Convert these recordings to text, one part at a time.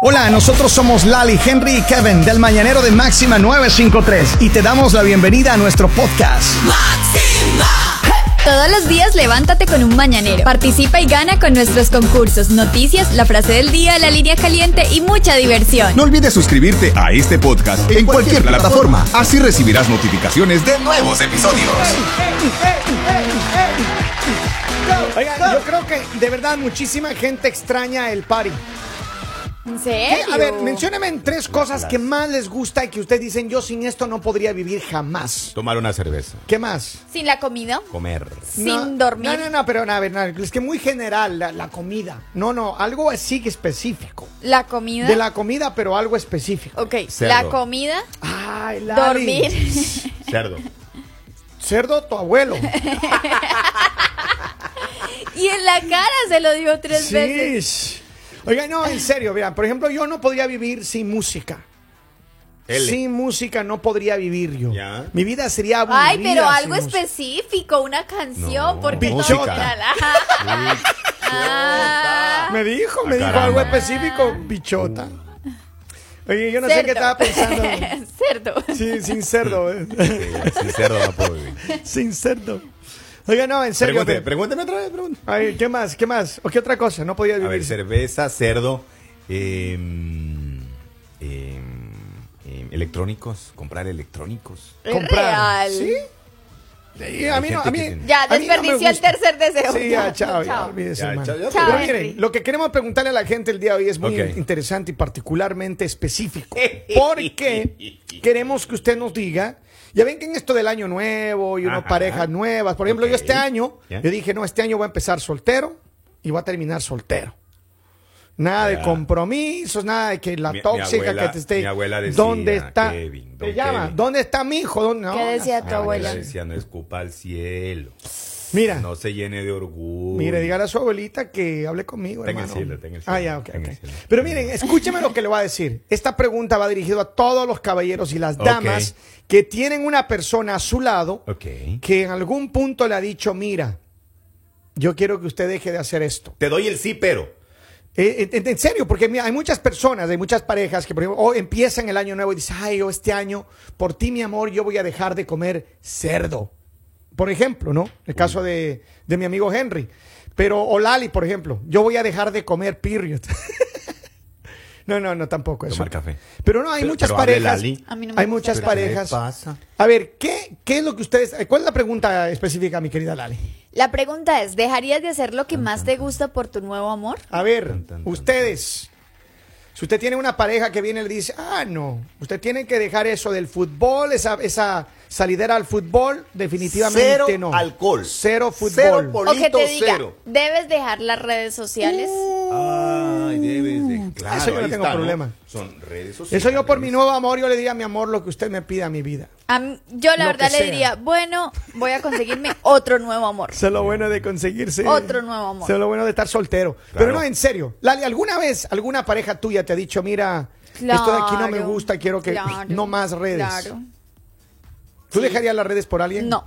Hola, nosotros somos Lali, Henry y Kevin del Mañanero de Máxima 953 y te damos la bienvenida a nuestro podcast. Todos los días levántate con un mañanero. Participa y gana con nuestros concursos, noticias, la frase del día, la línea caliente y mucha diversión. No olvides suscribirte a este podcast en cualquier plataforma. Así recibirás notificaciones de nuevos episodios. Oigan, yo creo que de verdad muchísima gente extraña el party. ¿En ¿Qué? serio? A ver, mencióneme en tres cosas que más les gusta y que ustedes dicen yo sin esto no podría vivir jamás. Tomar una cerveza. ¿Qué más? ¿Sin la comida? Comer. ¿Sin dormir? No, no, no, pero a ver, no, es que muy general la, la comida. No, no, algo así que específico. ¿La comida? De la comida, pero algo específico. Ok, Cerdo. la comida, Ay, Lali. dormir. Cerdo. Cerdo, tu abuelo. y en la cara se lo digo tres veces. Sí. Oiga, no, en serio, vean, por ejemplo, yo no podría vivir sin música. L. Sin música no podría vivir yo. Ya. Mi vida sería aburrida. Ay, pero algo música. específico, una canción, No, porque. La- Ah. Me dijo, me Ah, dijo algo específico, bichota. Oye, yo no sé qué estaba pensando. Cerdo. Sí, sin cerdo, eh. Sí, sin cerdo no puedo vivir. sin cerdo. Oiga, no, en serio. Pregúnteme otra vez, pregunte. Ay, ¿qué más? ¿Qué más? ¿O qué otra cosa? No podía A vivir. ver, cerveza, cerdo, em, em, em, electrónicos, comprar electrónicos. Es comprar. real. ¿Sí? Sí, a mí no, a mí, tiene- Ya, a no desperdició el tercer deseo. Sí, ya, chao, ya, Chao. olvídese, Ya, hermano. chao, ya, Chao, Pero miren, lo que queremos preguntarle a la gente el día de hoy es muy interesante y particularmente específico. Porque queremos que usted nos diga. Ya ven que en esto del año nuevo y unas parejas nuevas, por ejemplo, yo este año, yo dije, no, este año voy a empezar soltero y voy a terminar soltero. Nada de compromisos, nada de que la Mi- mi tóxica abuela- que te esté. mi abuela decía, ¿Dónde está? Kevin, te llama, Kevin. ¿dónde está mi hijo? ¿Dónde- no, ¿Qué decía tu abuela abuela? decía, no escupa al cielo. Mira, No se llene de orgullo. Mire, dígale a su abuelita que hable conmigo, Está en el hermano. cielo, Ah, ya, ok, está en el ok. cielo. Pero miren, escúcheme lo que le voy a decir. Esta pregunta va dirigida a todos los caballeros y las damas que tienen una persona a su lado que en algún punto le ha dicho, mira, yo quiero que usted deje de hacer esto. Te doy el sí, pero. Eh, en, en serio, porque mira, hay muchas personas, hay muchas parejas que, por ejemplo, oh, empiezan el año nuevo y dicen, ay, yo este año, por ti, mi amor, yo voy a dejar de comer cerdo. Por ejemplo, ¿no? El caso de, de mi amigo Henry. Pero, o Lali, por ejemplo, yo voy a dejar de comer period. no, no, no, tampoco eso. Tomar café. Pero no, hay Pero- muchas pero parejas. Lali. A mí no me hay gusta muchas el ¿Pero qué parejas. pasa? A ver, ¿qué, ¿qué es lo que ustedes... ¿Cuál es la pregunta específica, mi querida Lali? La pregunta es, ¿dejarías de hacer lo que más te gusta por tu nuevo amor? A ver, ustedes, si usted tiene una pareja que viene y le dice, ah, no, usted tiene que dejar eso del fútbol, esa, esa salidera al fútbol, definitivamente Cero no. alcohol. Cero fútbol. Cero O que te Polito diga, cero. debes dejar las redes sociales. Ay, debes de. Claro, Eso yo no tengo está, problema. Son redes sociales. Eso yo por mi nuevo amor, yo le diría a mi amor lo que usted me pida a mi vida. A mí- yo la Lo verdad le sea. diría, bueno, voy a conseguirme otro nuevo amor. Eso es lo bueno de conseguirse. Otro nuevo amor. Eso es lo bueno de estar soltero. Claro. Pero no, en serio. Lali, ¿alguna vez alguna pareja tuya te ha dicho, mira, esto de aquí no me Claro, gusta, quiero que claro, no más redes? Claro. ¿Tú Sí. dejarías las redes por alguien? No.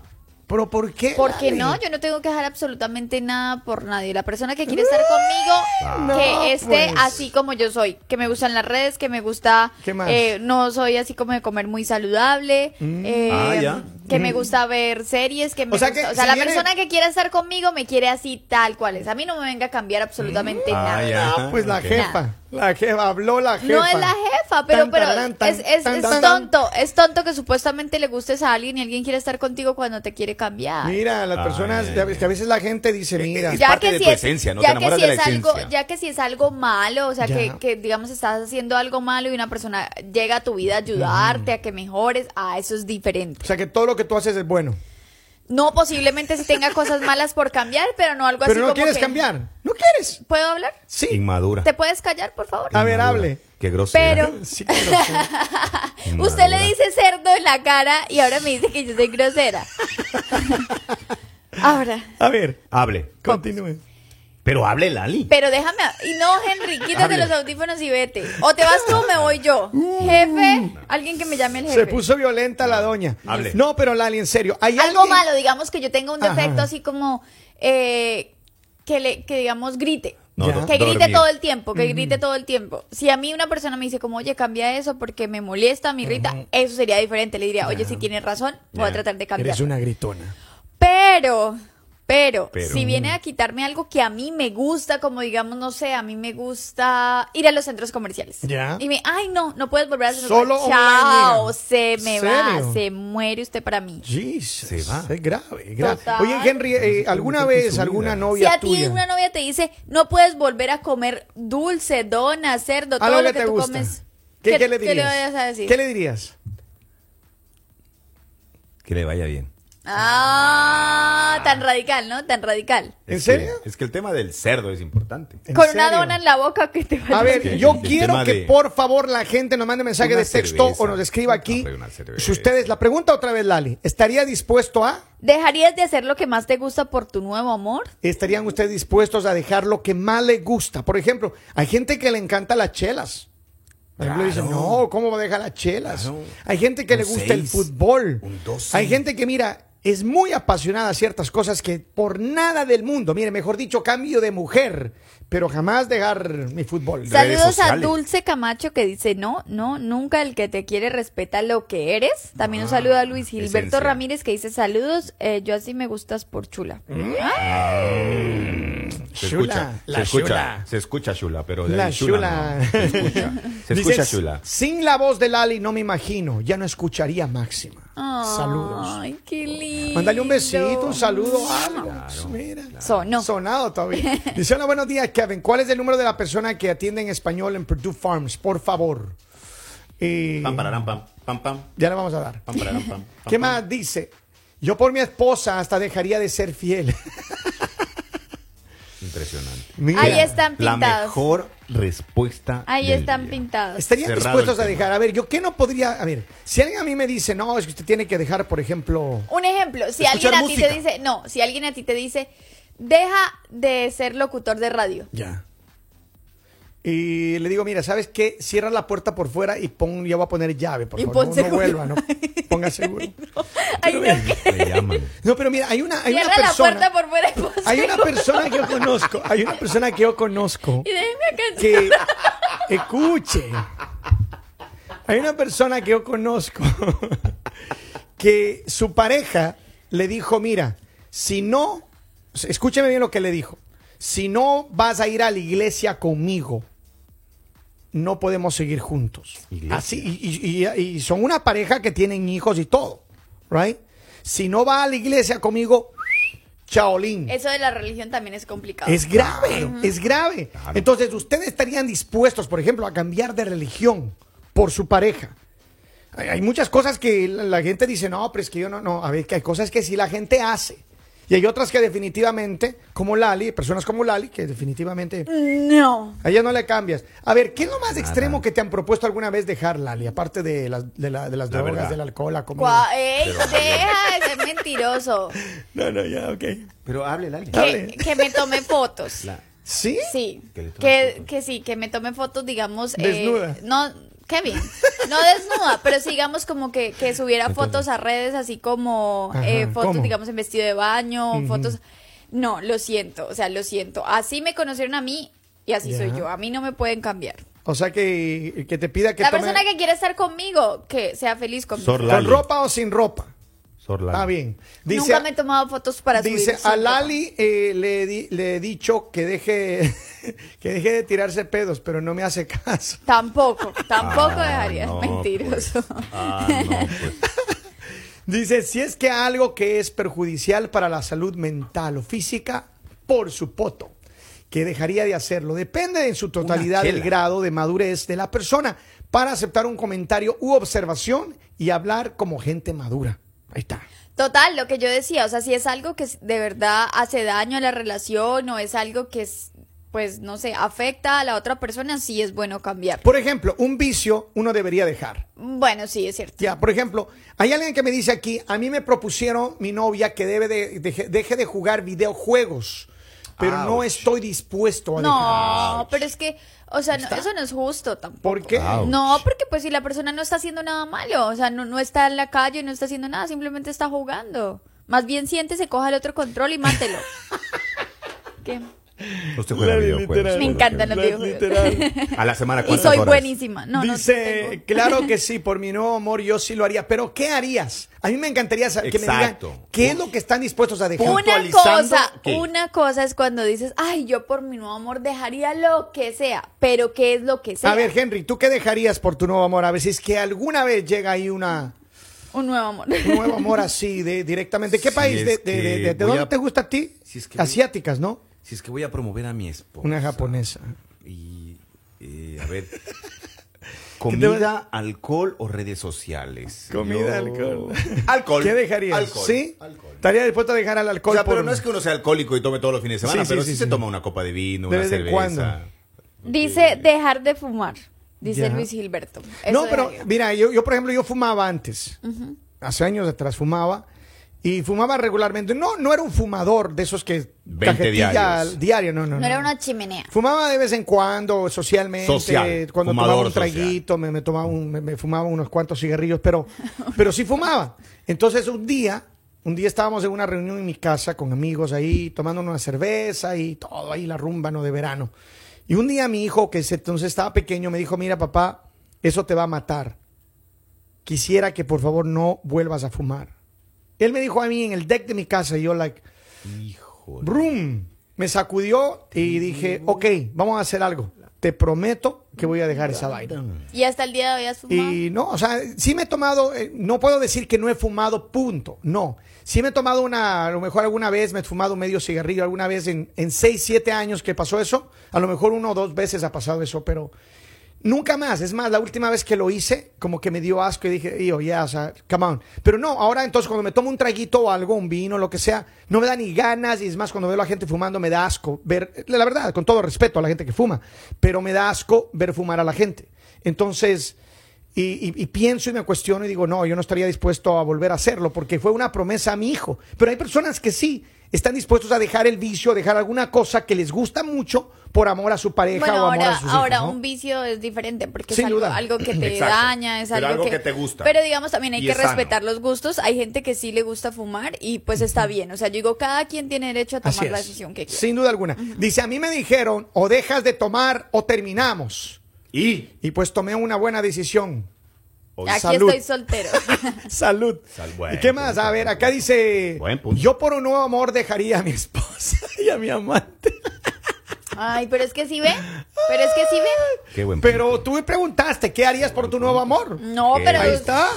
¿Pero por qué? Porque no, yo no tengo que dejar absolutamente nada por nadie. La persona que quiere estar conmigo, No, que esté pues. así como yo soy, que me gustan las redes, que me gusta, ¿Qué más? eh, no soy así como de comer muy saludable, eh, Ah, ya. que me gusta ver series, que me O sea gusta- que o sea, si la viene- persona que quiera estar conmigo me quiere así tal cual es. A mí no me venga a cambiar absolutamente Ah, nada. ya. Ah, pues la jefa. La jefa, habló la jefa. No es la jefa, pero, Tan, pero tan, es, es- tan, es tan, tan. tonto, es tonto que supuestamente le gustes a alguien y alguien quiere estar contigo cuando te quiere cambiar. Mira, las Ay, personas, que a veces la gente dice, mira, es ya parte que de si tu es, esencia, ¿no? Te ya que enamoras si de es la algo, esencia. ya que si es algo malo, o sea, que, que, digamos estás haciendo algo malo y una persona llega a tu vida a ayudarte, a que mejores, a eso es diferente. o sea que todo lo que tú haces es bueno. No, posiblemente si tenga cosas malas por cambiar, pero no algo así Pero no como quieres que- cambiar. ¿No quieres? ¿Puedo hablar? Sí. Inmadura. ¿Te puedes callar, por favor? A ver, hable. Qué grosera. Pero- Sí, pero sí. Usted le dice cerdo en la cara y ahora me dice que yo soy grosera. ahora. A ver, Hable. continúe. Pero hable, Lali. Pero déjame. Y no, Henry, quítate Hable. los audífonos y vete. O te vas tú o me voy yo. Jefe, alguien que me llame el jefe. Se puso violenta la doña. Hable. No, pero Lali, en serio. ¿hay Algo alguien- malo, digamos que yo tenga un defecto Ajá. así como eh, que le, que digamos grite. No, Que grite dormir. todo el tiempo, que grite todo el tiempo. Si a mí una persona me dice como, oye, cambia eso porque me molesta, me irrita, eso sería diferente. Le diría, oye, si tienes razón, voy a tratar de cambiar. Eres una gritona. Pero, pero, Pero. si viene a quitarme algo que a mí me gusta, como digamos, no sé, a mí me gusta ir a los centros comerciales. Ya. Y me, ay, no, no puedes volver a hacer Solo Chao, online, se me ¿Serio? va, se muere usted para mí. Jesus, Se va. Es grave, grave. Total. Oye, Henry, eh, ¿alguna vez alguna vida. Si novia a ti tuya? una novia te dice, no puedes volver a comer dulce, dona, cerdo, todo lo que que, te tú gusta. comes, ¿Qué, qué le qué dirías? vayas a decir? ¿Qué le dirías? Que le vaya bien. Ah, tan radical, ¿no? Tan radical. ¿En Es serio? que- es que el tema del cerdo es importante. ¿En Con una dona en la boca que te va A ver, yo el quiero que de- por favor la gente nos mande mensaje Una de texto cerveza. o nos escriba aquí. Si ustedes, la pregunta otra vez, Lali, ¿estaría dispuesto a? ¿Dejarías de hacer lo que más te gusta por tu nuevo amor? ¿Estarían ustedes dispuestos a dejar lo que más le gusta? Por ejemplo, hay gente que le encanta las chelas. Por ejemplo, dicen, no, ¿cómo va a dejar las chelas? Claro. Hay gente que Un le gusta el fútbol. Hay gente que, mira, es muy apasionada a ciertas cosas que por nada del mundo, mire, mejor dicho, cambio de mujer, pero jamás dejar mi fútbol. Saludos a. Dulce Camacho que dice, no, no, nunca el que te quiere respeta lo que eres. También un saludo a Luis Gilberto esencia. Ramírez que dice, saludos, eh, yo así me gustas por chula. Mm. Se Chula, escucha, la se escucha, chula. se escucha chula, pero de La ahí chula. no. Se escucha, se escucha. Sin la voz de Lali no me imagino, ya no escucharía Máxima. Saludos. Ay, qué lindo. Mándale un besito, un saludo, algo. Mira. Sonó. Sonado todavía. Dice, hola, buenos días, Kevin. ¿Cuál es el número de la persona que atiende en español en Purdue Farms? Por favor. Eh, Pam, pararam, pam, pam, pam, ya le vamos a dar. pam, pararam, pam, pam, ¿Qué pam. más dice? Yo por mi esposa hasta dejaría de ser fiel. Impresionante. Mira, Ahí están La pintados. mejor respuesta. Ahí del están día. pintados. ¿Estarían Cerrado dispuestos a dejar? A ver, ¿yo qué no podría? A ver, si alguien a mí me dice, no, es que usted tiene que dejar, por ejemplo... Un ejemplo, si alguien a ti te dice, no, si alguien a ti te dice, deja de ser locutor de radio. Ya. Y le digo, mira, ¿sabes qué? Cierra la puerta por fuera y pon, ya voy a poner llave, por Y favor. pon No, no vuelva, no. Ponga seguro. Ay, no, llaman. No, pero mira, hay una, hay una cierra la persona. puerta por fuera y pon Hay una persona que yo conozco. Hay una persona que yo conozco Y déjeme acá. que escuche. Hay una persona que yo conozco que su pareja le dijo, mira, si no, escúcheme bien lo que le dijo, si no vas a ir a la iglesia conmigo, no podemos seguir juntos. Iglesia. Así, y, y- y- y son una pareja que tienen hijos y todo, right? Si no va a la iglesia conmigo, chaolín. Eso de la religión también es complicado. Es grave, es grave. Claro. Entonces, ¿ustedes estarían dispuestos, por ejemplo, a cambiar de religión por su pareja? Hay, hay muchas cosas que la, la gente dice, no, pero es que yo no, no. A ver, que hay cosas que sí la gente hace. Y hay otras que definitivamente, como Lali, personas como Lali, que definitivamente No. a ella no le cambias. A ver, ¿qué es lo más extremo que te han propuesto alguna vez dejar, Lali? Aparte de las, de la- de las La drogas, verdad. del alcohol, la comida. Ey, deja de ser mentiroso. No, no, ya, ok. Pero hable, Lali. Que, que me tome fotos. La- ¿Sí? Sí. Que le tome Que, fotos. que sí, que me tome fotos, digamos. eh, Desnuda. no, Kevin. No desnuda, pero sí, digamos como que, que subiera fotos a redes, así como Ajá, eh, fotos, ¿cómo? digamos, en vestido de baño, fotos. No, lo siento, o sea, lo siento. Así me conocieron a mí y así soy yo. A mí no me pueden cambiar. O sea, que, que te pida que La tome- persona que quiere estar conmigo, que sea feliz conmigo. ¿Con ropa o sin ropa? Lali. Está bien. Dice, Nunca me he tomado fotos para dice subir. a. Lali eh, le, di- le he dicho que deje, que deje de tirarse pedos, pero no me hace caso. Tampoco, tampoco Ah, dejaría, no, es mentiroso. pues. Ah, no, pues. Dice, si es que algo que es perjudicial para la salud mental o física, por su poto, que dejaría de hacerlo. Depende en su totalidad del grado de madurez de la persona para aceptar un comentario u observación y hablar como gente madura. Ahí está. Total, lo que yo decía, o sea, si es algo que de verdad hace daño a la relación o es algo que es, pues, no sé, afecta a la otra persona, sí es bueno cambiar. Por ejemplo, un vicio uno debería dejar. Bueno, sí, es cierto. Ya, por ejemplo, hay alguien que me dice aquí, a mí me propusieron mi novia que debe de, deje, deje de jugar videojuegos, pero no estoy dispuesto a No, dejar. pero es que, o sea, no- eso no es justo tampoco. ¿Por qué? Ouch. No, porque pues si la persona no está haciendo nada malo, o sea, no, no está en la calle, no está haciendo nada, simplemente está jugando. Más bien siéntese, coja el otro control y mátelo. ¿Qué? Usted juega Lali, videojuegos. literal. Me encantan los videojuegos. literal. A la semana, Y ¿cuántas soy horas? buenísima. No, Dice, no tengo. claro que sí, por mi nuevo amor yo sí lo haría. Pero ¿qué harías? A mí me encantaría saber que me digan qué es lo que están dispuestos a dejar. Una cosa, qué. una cosa es cuando dices, ay, yo por mi nuevo amor dejaría lo que sea, pero ¿qué es lo que sea? A ver, Henry, ¿tú qué dejarías por tu nuevo amor? A ver si es que alguna vez llega ahí una, Un nuevo amor. un nuevo amor así, de, directamente. ¿Qué Si país? ¿De, de- de- de- dónde a- te gusta a ti? Si es que Asiáticas, ¿no? Si es que voy a promover a mi esposa. Una japonesa. Y, eh, a ver. Comida, alcohol o redes sociales. Comida, alcohol. Alcohol. ¿Qué dejarías? Alcohol. ¿Sí? Alcohol. Estaría dispuesto a dejar al O alcohol sea, pero por- no es que uno sea alcohólico y tome todos los fines de semana, Sí, sí, pero sí, sí, sí. se toma una copa de vino, De una vez en cerveza. cuando. Dice dejar de fumar, dice Ya. Luis Gilberto. Eso No, pero dejaría. mira, yo, yo por ejemplo, yo fumaba antes. Hace años atrás fumaba. Y fumaba regularmente. No, no era un fumador de esos que 20 cajetilla diarios. diario, no, no. no era una chimenea. Fumaba de vez en cuando, socialmente, Social, cuando fumador tomaba un traguito, me, me tomaba un- me, me fumaba unos cuantos cigarrillos, pero, pero sí fumaba. Entonces un día, un día estábamos en una reunión en mi casa con amigos ahí, tomando una cerveza y todo ahí la rumba no de verano. Y un día mi hijo, que entonces estaba pequeño, me dijo, mira papá, eso te va a matar. Quisiera que por favor no vuelvas a fumar. Él me dijo a mí en el deck de mi casa y yo like, Hijo. de- Brum. Me sacudió y dije, ok, vamos a hacer algo. Te prometo que voy a dejar esa vaina. Y hasta el día de hoy has fumado. Y no, o sea, sí me he tomado, eh, no puedo decir que no he fumado, punto. No. Sí me he tomado una, a lo mejor alguna vez me he fumado medio cigarrillo, alguna vez en, en 6, 7 años que pasó eso. A lo mejor uno o dos veces ha pasado eso, pero nunca más. Es más, la última vez que lo hice, como que me dio asco y dije, yo, ya, o sea, come on. Pero no, ahora entonces cuando me tomo un traguito o algo, un vino, lo que sea, no me da ni ganas y es más, cuando veo a la gente fumando me da asco ver, la verdad, con todo respeto a la gente que fuma, pero me da asco ver fumar a la gente. Entonces, y pienso y me cuestiono y digo, no, yo no estaría dispuesto a volver a hacerlo porque fue una promesa a mi hijo. Pero hay personas que sí están dispuestos a dejar el vicio, a dejar alguna cosa que les gusta mucho por amor a su pareja Bueno, o amor ahora, a sus hijos. ahora ¿no? un vicio es diferente porque Sin es algo, algo que te Exacto. daña, es Pero algo, algo que te gusta. Pero digamos también hay Y que sano. respetar los gustos. Hay gente que sí le gusta fumar y pues está bien. O sea, yo digo, cada quien tiene derecho a tomar la decisión que quiera. Sin duda alguna. Dice, a mí me dijeron, o dejas de tomar o terminamos. Y. Y pues tomé una buena decisión. Hoy- Aquí Salud. estoy soltero. Salud. Sal- buen ¿Y qué más? A ver, acá dice, Buen punto. yo por un nuevo amor dejaría a mi esposa y a mi amante. Ay, pero es que sí ve. Pero es que sí ve. Qué buen punto. Pero tú me preguntaste, ¿qué harías por tu nuevo amor? No, ¿Qué? pero. Ahí está.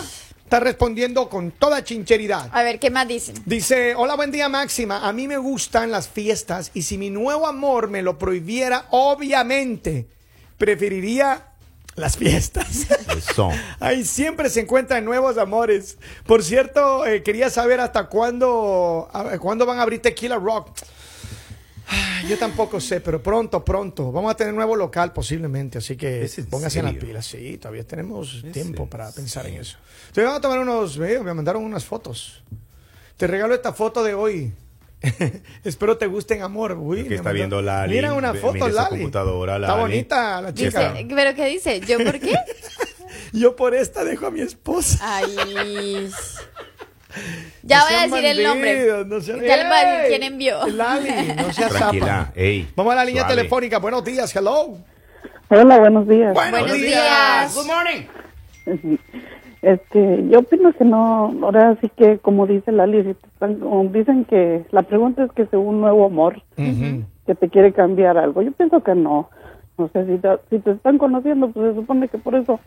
Está respondiendo con toda chincheridad. A ver, ¿qué más dicen? Dice, hola, buen día Máxima. A mí me gustan las fiestas y si mi nuevo amor me lo prohibiera, obviamente, preferiría las fiestas. Eso. Ahí siempre se encuentran nuevos amores. Por cierto, eh, quería saber hasta cuándo, a- cuándo van a abrir Tequila Rock. Ay, Yo tampoco sé, pero pronto, pronto. Vamos a tener nuevo local posiblemente, así que ¿Es en póngase en las pilas. Sí, todavía tenemos tiempo para pensar en eso. Entonces vamos a tomar unos, eh, me mandaron unas fotos. Te regalo esta foto de hoy. Espero te gusten, amor. Uy, que está mandó- viendo Lali, Mira una foto, Lali. computadora, Está Lali. bonita la chica. Dice, ¿Pero qué dice? ¿Yo por qué? Yo por esta dejo a mi esposa. Ay. Ya No voy a decir el nombre. no sean- Ya les voy a decir ¡Ey! quién envió. Lali, no seas Tranquila, ey, Vamos a la línea suave. telefónica. Buenos días, hello. Hola, buenos días. Buenos días. Good morning. Este, yo opino que no, ahora sí que como dice Lali, si te están, como dicen que la pregunta es que según un nuevo amor, que te quiere cambiar algo. Yo pienso que no. No sé, si te, si te están conociendo, pues se supone que por eso,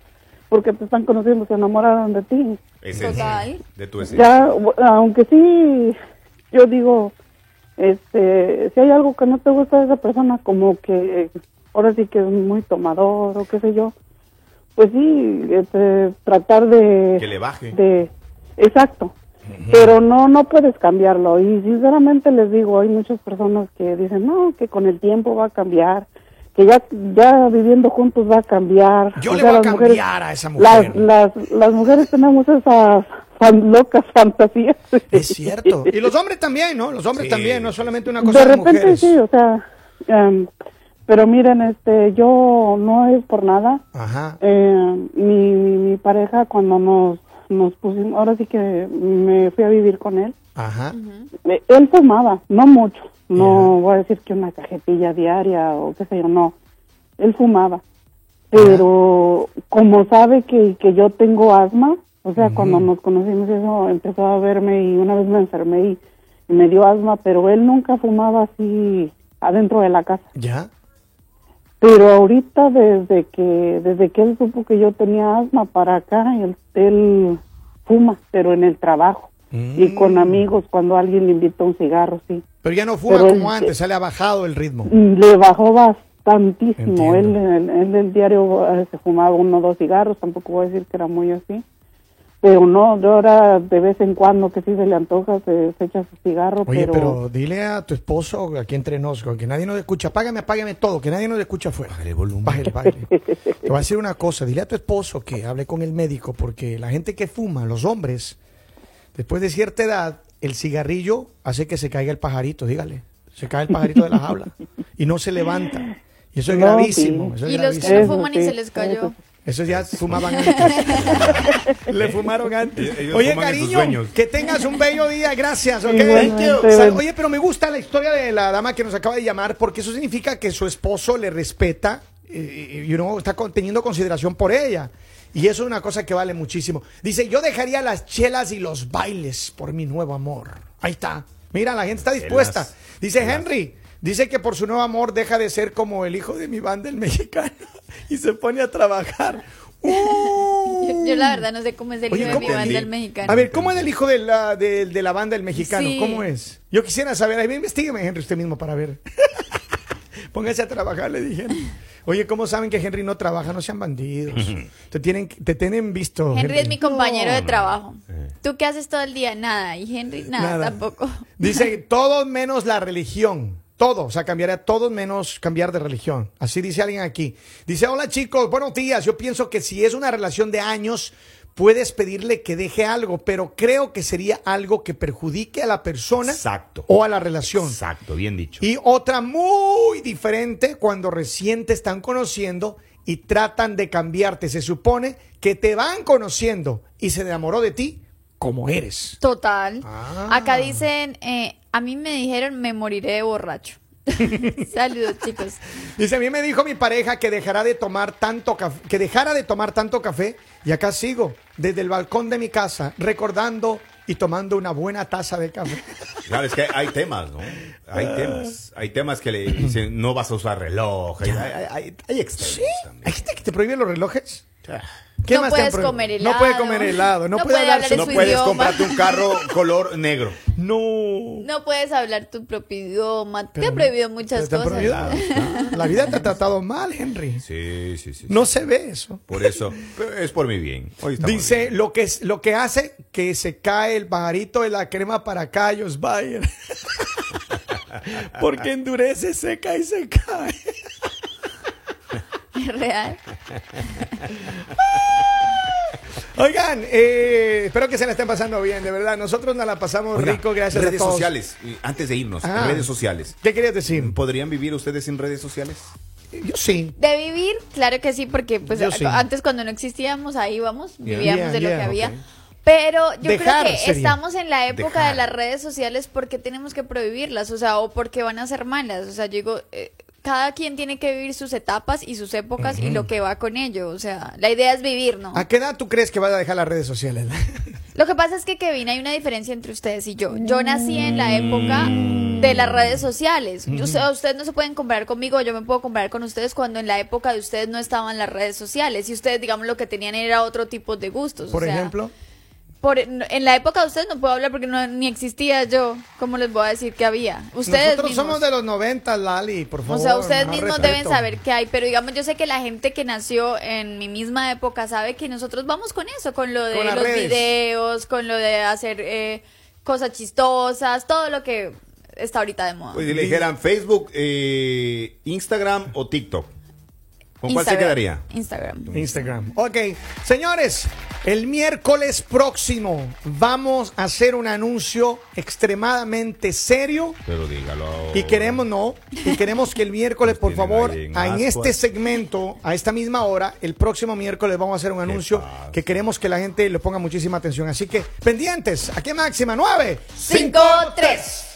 porque te están conociendo, se enamoraron de ti. Total. De tu esencia. Ya, aunque sí, yo digo, este, si hay algo que no te gusta de esa persona, como que ahora sí que es muy tomador o qué sé yo, pues sí, este, tratar de... Que le baje. De, exacto. Pero no, no puedes cambiarlo. Y sinceramente les digo, hay muchas personas que dicen, no, que con el tiempo va a cambiar, que ya, ya viviendo juntos va a cambiar. Yo O le sea, voy a las cambiar a esa mujer. Las, las, las mujeres tenemos esas fan- locas fantasías. Es cierto. Y los hombres también, ¿no? Los hombres Sí. también, no solamente una cosa de de, repente mujeres. sí, o sea, em, pero miren, este, yo no es por nada. Ajá. Eh, mi, mi, mi pareja cuando nos nos pusimos, ahora sí que me fui a vivir con él. Ajá. Eh, Él fumaba, no mucho, no voy a decir que una cajetilla diaria o qué sé yo, no. Él fumaba, pero como sabe que, que yo tengo asma, o sea, cuando nos conocimos eso, empezó a verme y una vez me enfermé y, y me dio asma, pero él nunca fumaba así adentro de la casa. ¿Ya? Pero ahorita desde que desde que él supo que yo tenía asma para acá, él, él fuma, pero en el trabajo y con amigos cuando alguien le invita un cigarro, sí. Pero ya no fuma Pero como él- antes, se le ha bajado el ritmo. Le bajó bastantísimo. Él, Entiendo. él, él del diario eh, se fumaba uno o dos cigarros, tampoco voy a decir que era muy así. Pero no, de ahora de vez en cuando que sí se le antoja, se, se echa su cigarro, Oye, pero, pero... dile a tu esposo, aquí entre nos, que nadie nos escucha, apágame, apágame todo, que nadie nos escucha afuera. Bájale el volumen. Bájale, bájale. Te voy a decir una cosa, dile a tu esposo que hable con el médico, porque la gente que fuma, los hombres, después de cierta edad, el cigarrillo hace que se caiga el pajarito, dígale. Se cae el pajarito de la jaula y no se levanta. Y eso es No, gravísimo. sí. Eso es Y los que gravísimo. no Eso fuman y sí, se les cayó. Eso ya fumaban antes. Le fumaron antes. Ellos Oye, cariño, que tengas un bello día. Gracias. Oye, pero me gusta la historia de la dama que nos acaba de llamar porque eso significa que su esposo le respeta eh, y uno está teniendo consideración por ella. Y eso es una cosa que vale muchísimo. Dice, yo dejaría las chelas y los bailes por mi nuevo amor. Ahí está. Mira, la gente está dispuesta. Dice. Henry, dice que por su nuevo amor deja de ser como el hijo de mi banda, el mexicano, y se pone a trabajar. ¡Uh! Yo, yo la verdad no sé cómo es el Oye, hijo de ¿cómo mi banda el mexicano. A ver, ¿cómo es el hijo de la, de, de la banda El Mexicano? Sí. ¿Cómo es? Yo quisiera saber. Ahí investígueme, Henry, usted mismo para ver. Póngase a trabajar, le dije. Oye, ¿cómo saben que Henry no trabaja? No sean bandidos. te, tienen, te tienen visto. Henry es mi compañero de no. trabajo. ¿Tú qué haces todo el día? Nada. Y Henry, nada, Nada. tampoco. Dice, todos menos la religión. Todo, o sea, cambiaría todos menos cambiar de religión. Así dice alguien aquí. Dice, hola chicos, buenos días. Yo pienso que si es una relación de años, puedes pedirle que deje algo, pero creo que sería algo que perjudique a la persona Exacto. o a la relación. Exacto, bien dicho. Y otra muy diferente cuando recién te están conociendo y tratan de cambiarte. Se supone que te van conociendo y se enamoró de ti como eres. Total. Ah. Acá dicen, eh, a mí me dijeron me moriré de borracho. Saludos, chicos. Dice, a mí me dijo mi pareja que dejará de tomar tanto café, que dejara de tomar tanto café y acá sigo desde el balcón de mi casa recordando y tomando una buena taza de café. Claro, es que hay temas, ¿no? Hay temas. Hay temas que le dicen, no vas a usar reloj. Hay, hay, hay, hay extremos también. ¿Hay gente que te prohíbe los relojes? No te han puedes comer No helado. puede comer helado, no, No puede hablar No su puedes idioma. comprarte un carro color negro. No. No puedes hablar tu propio idioma. te han prohibido muchas cosas. La vida te ha tratado mal, Henry. Sí, sí, sí. No se ve eso. Por eso, pero es por mi bien. Hoy Dice bien. lo que es lo que hace que se cae el pajarito de la crema para callos, Bayer. Porque endurece, seca y se cae. Es real. Oigan, eh, espero que se la estén pasando bien, de verdad. Nosotros nos la pasamos Oiga, rico, gracias redes a todos. sociales, y antes de irnos, Ah. redes sociales. ¿Qué querías decir? ¿Podrían vivir ustedes sin redes sociales? Yo sí. De vivir, claro que sí, porque pues sí. antes cuando no existíamos, ahí vamos, Yeah. vivíamos Yeah, de lo que había. Pero yo Dejar creo que sería. estamos en la época Dejar. de las redes sociales porque tenemos que prohibirlas, o sea, o porque van a ser malas. O sea, yo digo, eh, cada quien tiene que vivir sus etapas y sus épocas y lo que va con ello. O sea, la idea es vivir, ¿no? ¿A qué edad tú crees que vas a dejar las redes sociales? Lo que pasa es que, Kevin, hay una diferencia entre ustedes y yo. Yo nací en la época de las redes sociales. Yo- ustedes no se pueden comparar conmigo, yo me puedo comparar con ustedes cuando en la época de ustedes no estaban las redes sociales y ustedes, digamos, lo que tenían era otro tipo de gustos. o Por sea, ejemplo. Por, en la época de ustedes no puedo hablar porque no, ni existía yo. ¿Cómo les voy a decir que había? Ustedes Nosotros mismos. somos de los 90, Lali, por O favor. sea, ustedes mismos respeto. deben saber qué hay, pero digamos, yo sé que la gente que nació en mi misma época sabe que nosotros vamos con eso, con lo de Con los redes. videos, con lo de hacer eh, cosas chistosas, todo lo que está ahorita de moda. Pues si le dijeran Facebook, eh, Instagram o TikTok. ¿Con cuál se Instagram. quedaría? Instagram. Instagram. Ok, señores, El miércoles próximo vamos a hacer un anuncio extremadamente serio. Pero dígalo. Y queremos, no, y queremos que el miércoles, por favor, en en este segmento, a esta misma hora, el próximo miércoles vamos a hacer un anuncio que queremos que la gente le ponga muchísima atención. Así que, pendientes, aquí máxima 9, 5, 3.